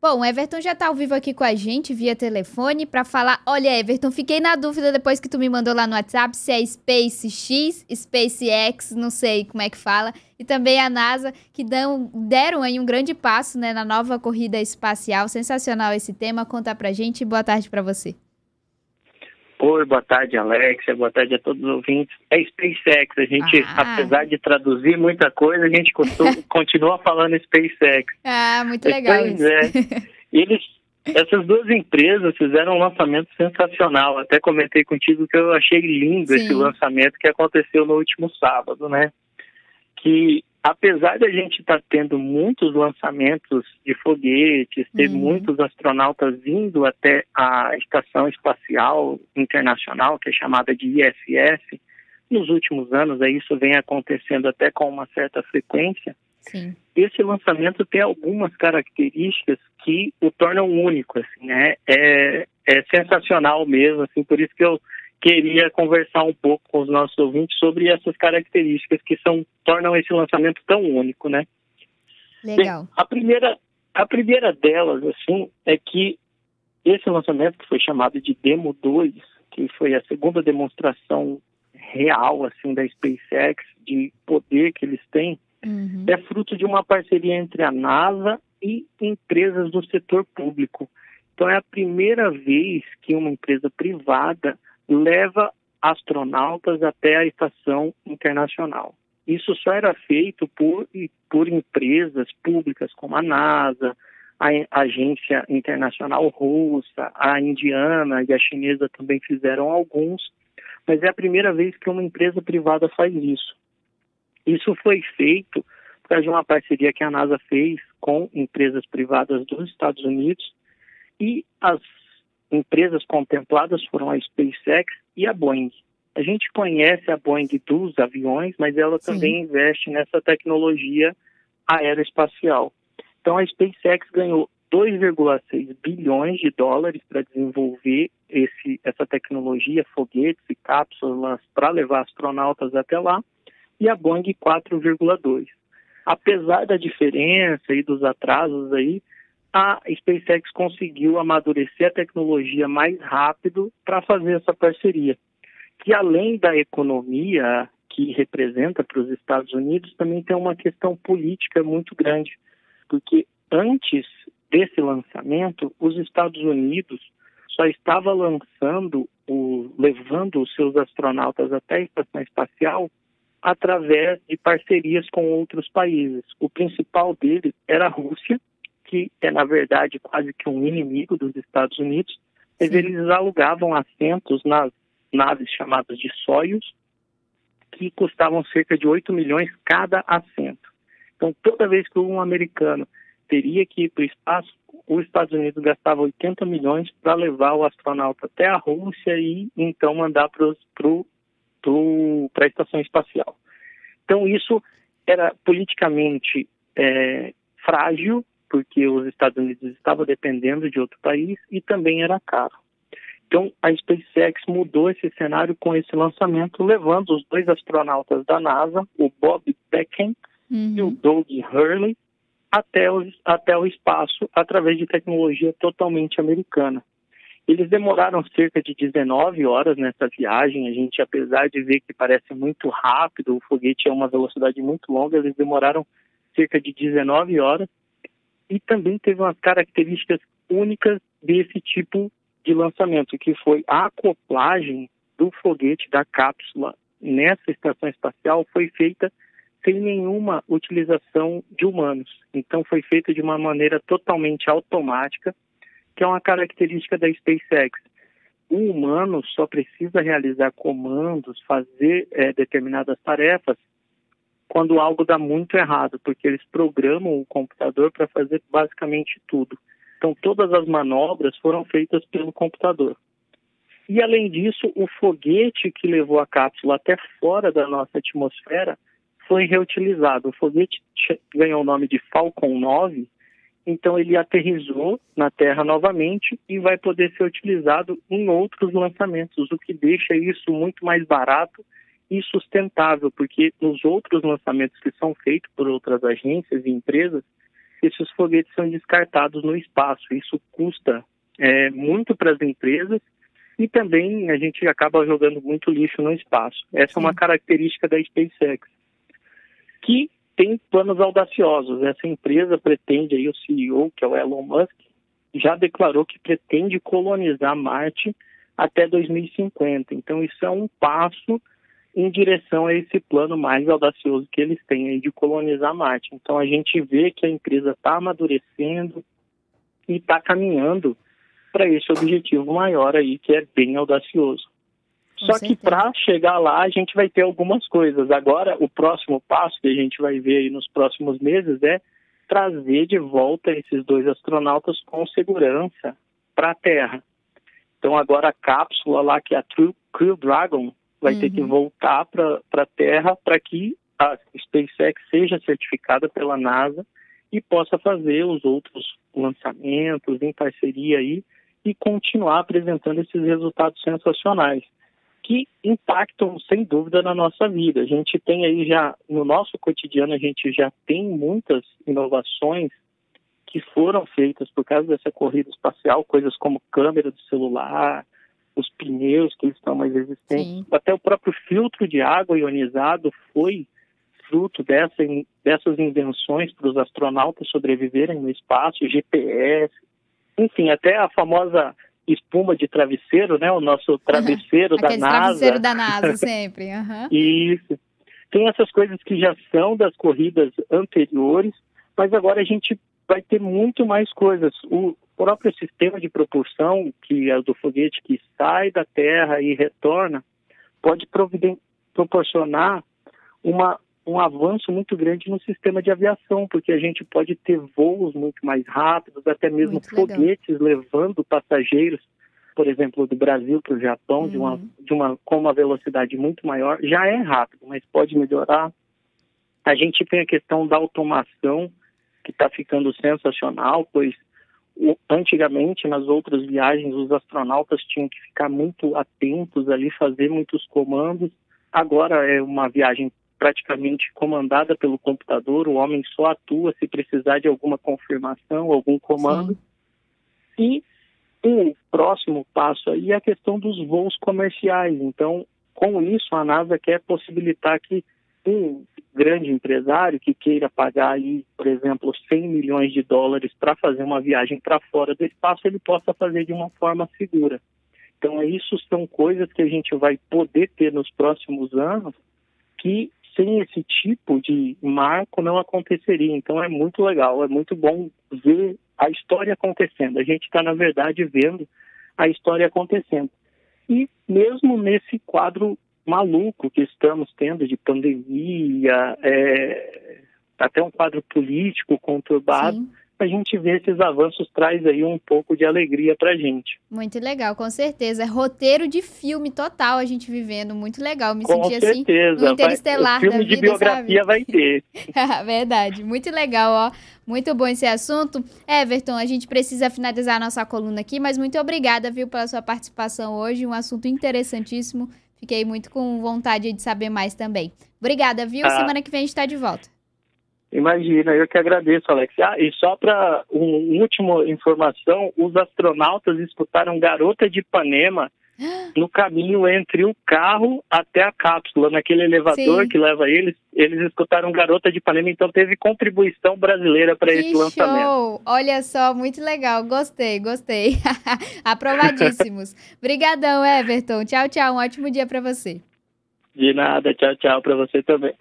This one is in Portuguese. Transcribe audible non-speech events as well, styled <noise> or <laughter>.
Bom, Everton já tá ao vivo aqui com a gente via telefone para falar. Olha, Everton, fiquei na dúvida depois que tu me mandou lá no WhatsApp se é SpaceX, SpaceX, não sei como é que fala, e também a NASA que dão, deram aí um grande passo, né, na nova corrida espacial. Sensacional esse tema. Conta pra gente. Boa tarde para você. Oi, boa tarde, Alexia. Boa tarde a todos os ouvintes. É SpaceX. A gente, ah. apesar de traduzir muita coisa, a gente <laughs> continua falando SpaceX. Ah, muito legal pois isso. É. Eles, essas duas empresas fizeram um lançamento sensacional. Até comentei contigo que eu achei lindo Sim. esse lançamento que aconteceu no último sábado, né? Que apesar da gente estar tá tendo muitos lançamentos de foguetes, ter uhum. muitos astronautas vindo até a Estação Espacial Internacional, que é chamada de ISS, nos últimos anos aí isso vem acontecendo até com uma certa frequência. Sim. Esse lançamento tem algumas características que o tornam único, assim, né? É, é sensacional mesmo, assim, por isso que eu queria conversar um pouco com os nossos ouvintes sobre essas características que são tornam esse lançamento tão único, né? Legal. Bem, a primeira a primeira delas assim é que esse lançamento que foi chamado de Demo 2, que foi a segunda demonstração real assim da SpaceX de poder que eles têm, uhum. é fruto de uma parceria entre a NASA e empresas do setor público. Então é a primeira vez que uma empresa privada leva astronautas até a estação internacional. Isso só era feito por, por empresas públicas como a NASA, a Agência Internacional Russa, a indiana e a chinesa também fizeram alguns, mas é a primeira vez que uma empresa privada faz isso. Isso foi feito por causa de uma parceria que a NASA fez com empresas privadas dos Estados Unidos e as empresas contempladas foram a SpaceX e a Boeing. A gente conhece a Boeing dos aviões, mas ela Sim. também investe nessa tecnologia aeroespacial. Então a SpaceX ganhou 2,6 bilhões de dólares para desenvolver esse, essa tecnologia, foguetes e cápsulas para levar astronautas até lá, e a Boeing 4,2. Apesar da diferença e dos atrasos aí, a SpaceX conseguiu amadurecer a tecnologia mais rápido para fazer essa parceria. Que além da economia que representa para os Estados Unidos, também tem uma questão política muito grande, porque antes desse lançamento, os Estados Unidos só estava lançando, o, levando os seus astronautas até a estação espacial através de parcerias com outros países. O principal deles era a Rússia, que é, na verdade, quase que um inimigo dos Estados Unidos, mas eles alugavam assentos nas naves chamadas de Soyuz, que custavam cerca de 8 milhões cada assento. Então, toda vez que um americano teria que ir para o espaço, os Estados Unidos gastava 80 milhões para levar o astronauta até a Rússia e então mandar para a estação espacial. Então, isso era politicamente é, frágil porque os Estados Unidos estavam dependendo de outro país e também era caro. Então, a SpaceX mudou esse cenário com esse lançamento, levando os dois astronautas da NASA, o Bob Becken uhum. e o Doug Hurley, até o, até o espaço através de tecnologia totalmente americana. Eles demoraram cerca de 19 horas nessa viagem. A gente, apesar de ver que parece muito rápido, o foguete é uma velocidade muito longa, eles demoraram cerca de 19 horas e também teve umas características únicas desse tipo de lançamento, que foi a acoplagem do foguete da cápsula nessa estação espacial foi feita sem nenhuma utilização de humanos. Então foi feita de uma maneira totalmente automática, que é uma característica da SpaceX. O humano só precisa realizar comandos, fazer é, determinadas tarefas quando algo dá muito errado, porque eles programam o computador para fazer basicamente tudo. Então, todas as manobras foram feitas pelo computador. E, além disso, o foguete que levou a cápsula até fora da nossa atmosfera foi reutilizado. O foguete ganhou o nome de Falcon 9, então ele aterrizou na Terra novamente e vai poder ser utilizado em outros lançamentos, o que deixa isso muito mais barato e sustentável, porque nos outros lançamentos que são feitos por outras agências e empresas, esses foguetes são descartados no espaço. Isso custa é, muito para as empresas e também a gente acaba jogando muito lixo no espaço. Essa Sim. é uma característica da SpaceX, que tem planos audaciosos. Essa empresa pretende, aí o CEO, que é o Elon Musk, já declarou que pretende colonizar Marte até 2050. Então, isso é um passo em direção a esse plano mais audacioso que eles têm aí de colonizar Marte. Então, a gente vê que a empresa está amadurecendo e está caminhando para esse objetivo maior aí, que é bem audacioso. Com Só certeza. que para chegar lá, a gente vai ter algumas coisas. Agora, o próximo passo que a gente vai ver aí nos próximos meses é trazer de volta esses dois astronautas com segurança para a Terra. Então agora a cápsula lá, que é a True Crew Dragon, vai uhum. ter que uhum. voltar para a Terra para que a SpaceX seja certificada pela NASA e possa fazer os outros lançamentos em parceria aí e continuar apresentando esses resultados sensacionais que impactam sem dúvida na nossa vida. A gente tem aí já no nosso cotidiano a gente já tem muitas inovações que foram feitas por causa dessa corrida espacial, coisas como câmera do celular, os pneus que estão mais resistentes, Sim. até o próprio filtro de água ionizado foi fruto dessa, dessas invenções para os astronautas sobreviverem no espaço, GPS, enfim, até a famosa espuma de travesseiro, né? O nosso <laughs> travesseiro da NASA. travesseiro da NASA, <laughs> sempre. Uhum. Isso. Tem essas coisas que já são das corridas anteriores, mas agora a gente vai ter muito mais coisas. O próprio sistema de propulsão, que é do foguete que sai da Terra e retorna, pode proporcionar uma um avanço muito grande no sistema de aviação, porque a gente pode ter voos muito mais rápidos, até mesmo muito foguetes legal. levando passageiros, por exemplo, do Brasil para o Japão, uhum. de, uma, uhum. de uma, com uma velocidade muito maior. Já é rápido, mas pode melhorar. A gente tem a questão da automação, que está ficando sensacional, pois antigamente nas outras viagens os astronautas tinham que ficar muito atentos ali, fazer muitos comandos. Agora é uma viagem praticamente comandada pelo computador, o homem só atua se precisar de alguma confirmação, algum comando. Sim. E o próximo passo aí é a questão dos voos comerciais. Então, com isso, a NASA quer possibilitar que um grande empresário que queira pagar aí, por exemplo, 100 milhões de dólares para fazer uma viagem para fora do espaço, ele possa fazer de uma forma segura. Então, isso são coisas que a gente vai poder ter nos próximos anos que sem esse tipo de marco não aconteceria. Então é muito legal, é muito bom ver a história acontecendo. A gente está, na verdade, vendo a história acontecendo. E mesmo nesse quadro maluco que estamos tendo de pandemia, é, até um quadro político conturbado, Sim a gente vê esses avanços traz aí um pouco de alegria pra gente. Muito legal, com certeza. É roteiro de filme total a gente vivendo, muito legal. Me com senti assim, certeza. assim, no interestelar vai, filme de vida, biografia sabe? vai ter. <laughs> Verdade, muito legal, ó. Muito bom esse assunto. Everton, a gente precisa finalizar a nossa coluna aqui, mas muito obrigada, viu, pela sua participação hoje. Um assunto interessantíssimo. Fiquei muito com vontade de saber mais também. Obrigada, viu? Ah. Semana que vem a gente está de volta. Imagina, eu que agradeço, Alex. Ah, e só para uma última informação, os astronautas escutaram Garota de Ipanema no caminho entre o carro até a cápsula, naquele elevador Sim. que leva eles, eles escutaram Garota de Ipanema, então teve contribuição brasileira para esse show. lançamento. Olha só, muito legal, gostei, gostei. <laughs> Aprovadíssimos. <laughs> Obrigadão, Everton. Tchau, tchau, um ótimo dia para você. De nada, tchau, tchau para você também.